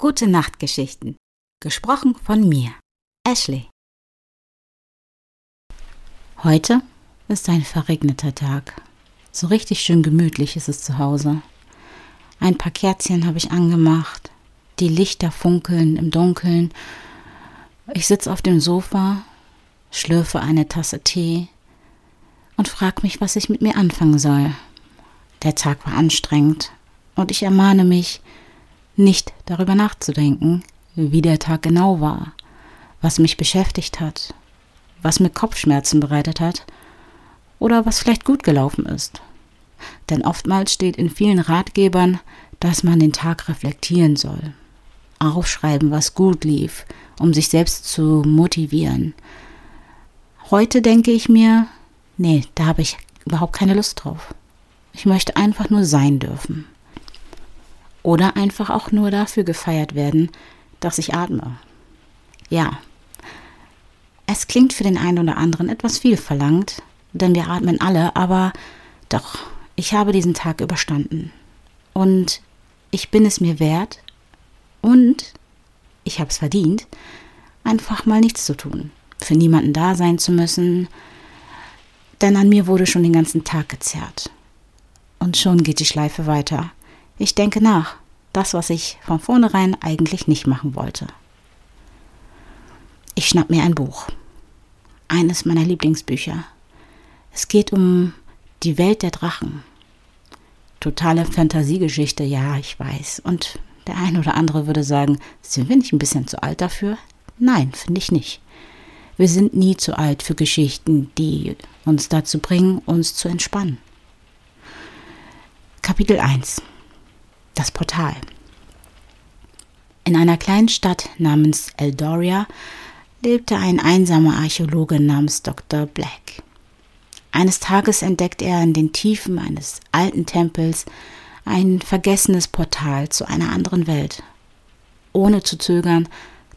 Gute Nachtgeschichten. Gesprochen von mir, Ashley. Heute ist ein verregneter Tag. So richtig schön gemütlich ist es zu Hause. Ein paar Kerzchen habe ich angemacht. Die Lichter funkeln im Dunkeln. Ich sitze auf dem Sofa, schlürfe eine Tasse Tee und frage mich, was ich mit mir anfangen soll. Der Tag war anstrengend und ich ermahne mich, nicht darüber nachzudenken, wie der Tag genau war, was mich beschäftigt hat, was mir Kopfschmerzen bereitet hat oder was vielleicht gut gelaufen ist. Denn oftmals steht in vielen Ratgebern, dass man den Tag reflektieren soll, aufschreiben, was gut lief, um sich selbst zu motivieren. Heute denke ich mir, nee, da habe ich überhaupt keine Lust drauf. Ich möchte einfach nur sein dürfen. Oder einfach auch nur dafür gefeiert werden, dass ich atme. Ja, es klingt für den einen oder anderen etwas viel verlangt, denn wir atmen alle, aber doch, ich habe diesen Tag überstanden. Und ich bin es mir wert und ich habe es verdient, einfach mal nichts zu tun, für niemanden da sein zu müssen, denn an mir wurde schon den ganzen Tag gezerrt. Und schon geht die Schleife weiter. Ich denke nach. Das, was ich von vornherein eigentlich nicht machen wollte. Ich schnapp mir ein Buch. Eines meiner Lieblingsbücher. Es geht um die Welt der Drachen. Totale Fantasiegeschichte, ja, ich weiß. Und der eine oder andere würde sagen, sind wir nicht ein bisschen zu alt dafür? Nein, finde ich nicht. Wir sind nie zu alt für Geschichten, die uns dazu bringen, uns zu entspannen. Kapitel 1 Das Portal In einer kleinen Stadt namens Eldoria lebte ein einsamer Archäologe namens Dr. Black. Eines Tages entdeckt er in den Tiefen eines alten Tempels ein vergessenes Portal zu einer anderen Welt. Ohne zu zögern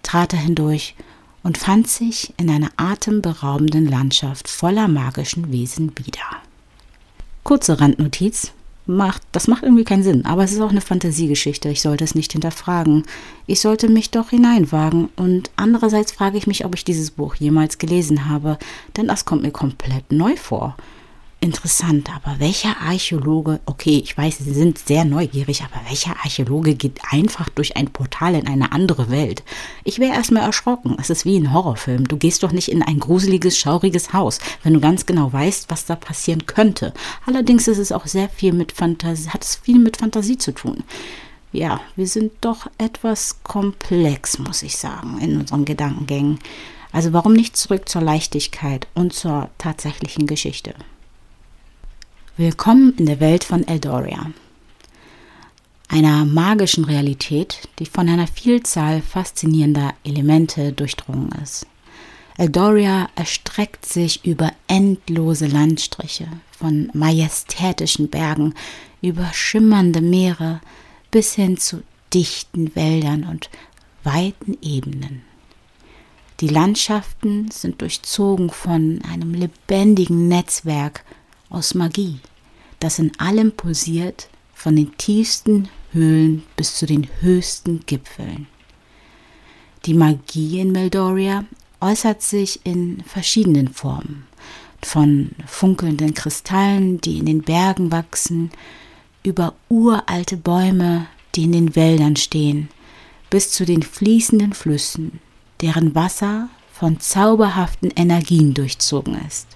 trat er hindurch und fand sich in einer atemberaubenden Landschaft voller magischen Wesen wieder. Kurze Randnotiz macht, das macht irgendwie keinen Sinn, aber es ist auch eine Fantasiegeschichte. Ich sollte es nicht hinterfragen. Ich sollte mich doch hineinwagen. Und andererseits frage ich mich, ob ich dieses Buch jemals gelesen habe, denn das kommt mir komplett neu vor interessant, aber welcher Archäologe, okay, ich weiß, Sie sind sehr neugierig, aber welcher Archäologe geht einfach durch ein Portal in eine andere Welt? Ich wäre erstmal erschrocken. Es ist wie ein Horrorfilm. Du gehst doch nicht in ein gruseliges, schauriges Haus, wenn du ganz genau weißt, was da passieren könnte. Allerdings ist es auch sehr viel mit Fantasie, hat es viel mit Fantasie zu tun. Ja, wir sind doch etwas komplex, muss ich sagen, in unseren Gedankengängen. Also warum nicht zurück zur Leichtigkeit und zur tatsächlichen Geschichte? Willkommen in der Welt von Eldoria, einer magischen Realität, die von einer Vielzahl faszinierender Elemente durchdrungen ist. Eldoria erstreckt sich über endlose Landstriche, von majestätischen Bergen über schimmernde Meere bis hin zu dichten Wäldern und weiten Ebenen. Die Landschaften sind durchzogen von einem lebendigen Netzwerk aus Magie, das in allem pulsiert, von den tiefsten Höhlen bis zu den höchsten Gipfeln. Die Magie in Meldoria äußert sich in verschiedenen Formen, von funkelnden Kristallen, die in den Bergen wachsen, über uralte Bäume, die in den Wäldern stehen, bis zu den fließenden Flüssen, deren Wasser von zauberhaften Energien durchzogen ist.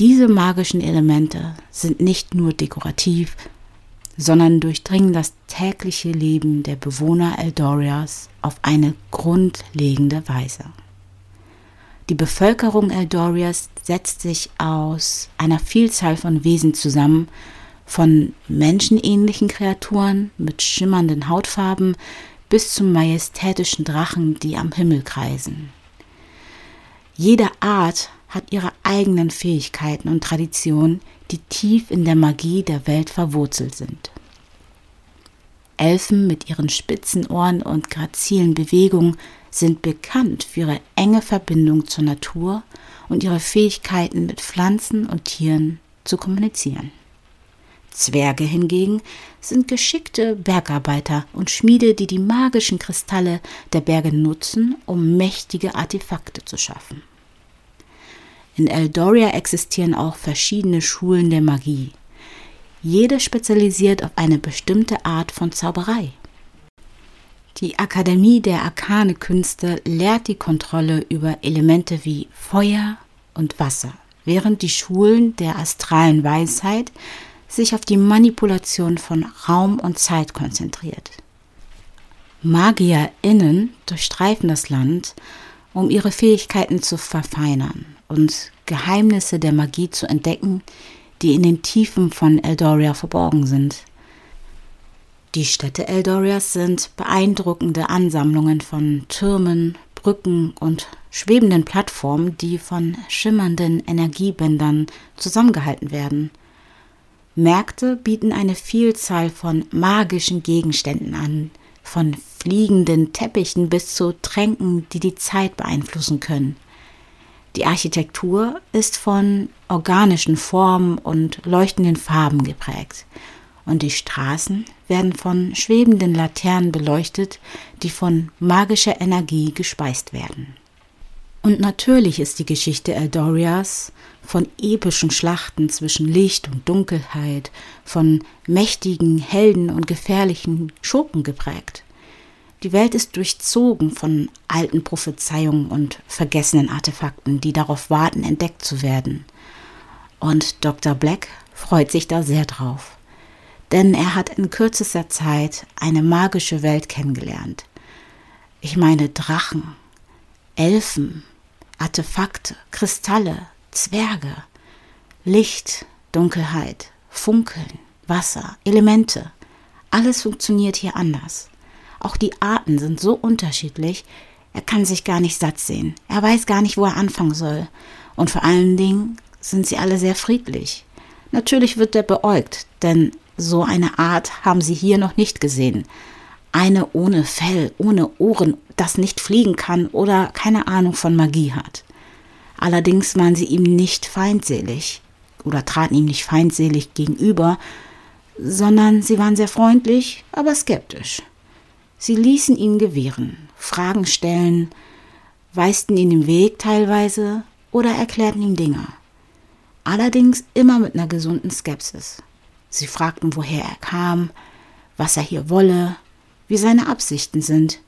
Diese magischen Elemente sind nicht nur dekorativ, sondern durchdringen das tägliche Leben der Bewohner Eldorias auf eine grundlegende Weise. Die Bevölkerung Eldorias setzt sich aus einer Vielzahl von Wesen zusammen, von menschenähnlichen Kreaturen mit schimmernden Hautfarben bis zu majestätischen Drachen, die am Himmel kreisen. Jede Art hat ihre eigenen Fähigkeiten und Traditionen, die tief in der Magie der Welt verwurzelt sind. Elfen mit ihren spitzen Ohren und grazilen Bewegungen sind bekannt für ihre enge Verbindung zur Natur und ihre Fähigkeiten mit Pflanzen und Tieren zu kommunizieren. Zwerge hingegen sind geschickte Bergarbeiter und Schmiede, die die magischen Kristalle der Berge nutzen, um mächtige Artefakte zu schaffen. In Eldoria existieren auch verschiedene Schulen der Magie. Jede spezialisiert auf eine bestimmte Art von Zauberei. Die Akademie der Arkane Künste lehrt die Kontrolle über Elemente wie Feuer und Wasser, während die Schulen der astralen Weisheit sich auf die Manipulation von Raum und Zeit konzentriert. MagierInnen durchstreifen das Land, um ihre Fähigkeiten zu verfeinern und Geheimnisse der Magie zu entdecken, die in den Tiefen von Eldoria verborgen sind. Die Städte Eldorias sind beeindruckende Ansammlungen von Türmen, Brücken und schwebenden Plattformen, die von schimmernden Energiebändern zusammengehalten werden. Märkte bieten eine Vielzahl von magischen Gegenständen an, von fliegenden Teppichen bis zu Tränken, die die Zeit beeinflussen können. Die Architektur ist von organischen Formen und leuchtenden Farben geprägt und die Straßen werden von schwebenden Laternen beleuchtet, die von magischer Energie gespeist werden. Und natürlich ist die Geschichte Eldorias von epischen Schlachten zwischen Licht und Dunkelheit, von mächtigen Helden und gefährlichen Schurken geprägt. Die Welt ist durchzogen von alten Prophezeiungen und vergessenen Artefakten, die darauf warten, entdeckt zu werden. Und Dr. Black freut sich da sehr drauf denn er hat in kürzester Zeit eine magische Welt kennengelernt. Ich meine Drachen, Elfen, Artefakte, Kristalle, Zwerge, Licht, Dunkelheit, Funkeln, Wasser, Elemente. Alles funktioniert hier anders. Auch die Arten sind so unterschiedlich, er kann sich gar nicht satt sehen. Er weiß gar nicht, wo er anfangen soll. Und vor allen Dingen sind sie alle sehr friedlich. Natürlich wird er beäugt, denn so eine Art haben sie hier noch nicht gesehen. Eine ohne Fell, ohne Ohren, das nicht fliegen kann oder keine Ahnung von Magie hat. Allerdings waren sie ihm nicht feindselig oder traten ihm nicht feindselig gegenüber, sondern sie waren sehr freundlich, aber skeptisch. Sie ließen ihn gewähren, Fragen stellen, weisten ihn den Weg teilweise oder erklärten ihm Dinge. Allerdings immer mit einer gesunden Skepsis. Sie fragten, woher er kam, was er hier wolle, wie seine Absichten sind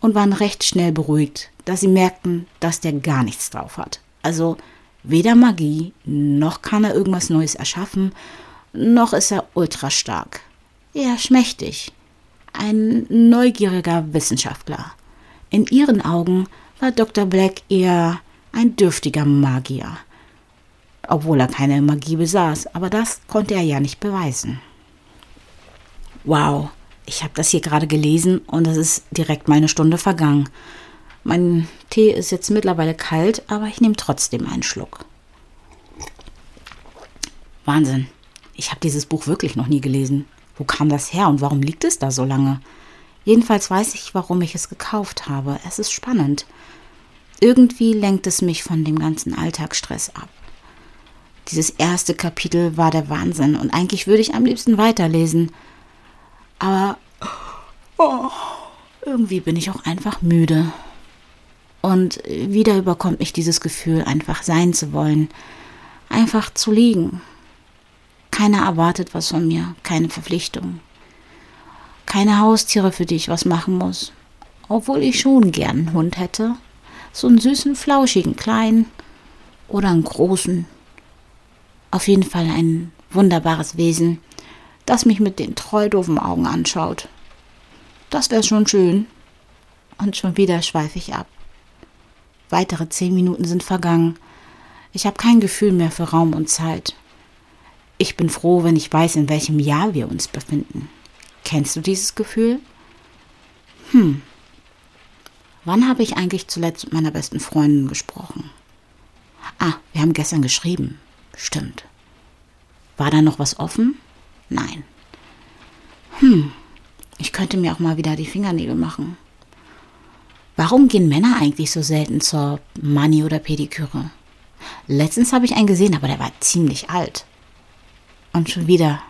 und waren recht schnell beruhigt, da sie merkten, dass der gar nichts drauf hat. Also weder Magie, noch kann er irgendwas Neues erschaffen, noch ist er ultra stark. Eher schmächtig. Ein neugieriger Wissenschaftler. In ihren Augen war Dr. Black eher ein dürftiger Magier obwohl er keine Magie besaß, aber das konnte er ja nicht beweisen. Wow, ich habe das hier gerade gelesen und es ist direkt meine Stunde vergangen. Mein Tee ist jetzt mittlerweile kalt, aber ich nehme trotzdem einen Schluck. Wahnsinn, ich habe dieses Buch wirklich noch nie gelesen. Wo kam das her und warum liegt es da so lange? Jedenfalls weiß ich, warum ich es gekauft habe. Es ist spannend. Irgendwie lenkt es mich von dem ganzen Alltagsstress ab. Dieses erste Kapitel war der Wahnsinn und eigentlich würde ich am liebsten weiterlesen. Aber oh, irgendwie bin ich auch einfach müde. Und wieder überkommt mich dieses Gefühl, einfach sein zu wollen, einfach zu liegen. Keiner erwartet was von mir, keine Verpflichtung. Keine Haustiere, für die ich was machen muss. Obwohl ich schon gern einen Hund hätte. So einen süßen, flauschigen kleinen oder einen großen, auf jeden Fall ein wunderbares Wesen, das mich mit den treu doofen Augen anschaut. Das wäre schon schön. Und schon wieder schweife ich ab. Weitere zehn Minuten sind vergangen. Ich habe kein Gefühl mehr für Raum und Zeit. Ich bin froh, wenn ich weiß, in welchem Jahr wir uns befinden. Kennst du dieses Gefühl? Hm. Wann habe ich eigentlich zuletzt mit meiner besten Freundin gesprochen? Ah, wir haben gestern geschrieben. Stimmt. War da noch was offen? Nein. Hm, ich könnte mir auch mal wieder die Fingernägel machen. Warum gehen Männer eigentlich so selten zur Mani oder Pediküre? Letztens habe ich einen gesehen, aber der war ziemlich alt. Und schon wieder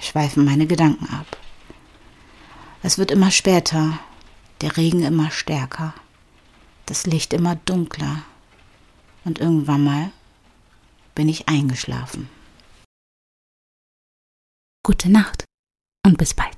schweifen meine Gedanken ab. Es wird immer später, der Regen immer stärker, das Licht immer dunkler und irgendwann mal bin ich eingeschlafen. Gute Nacht und bis bald.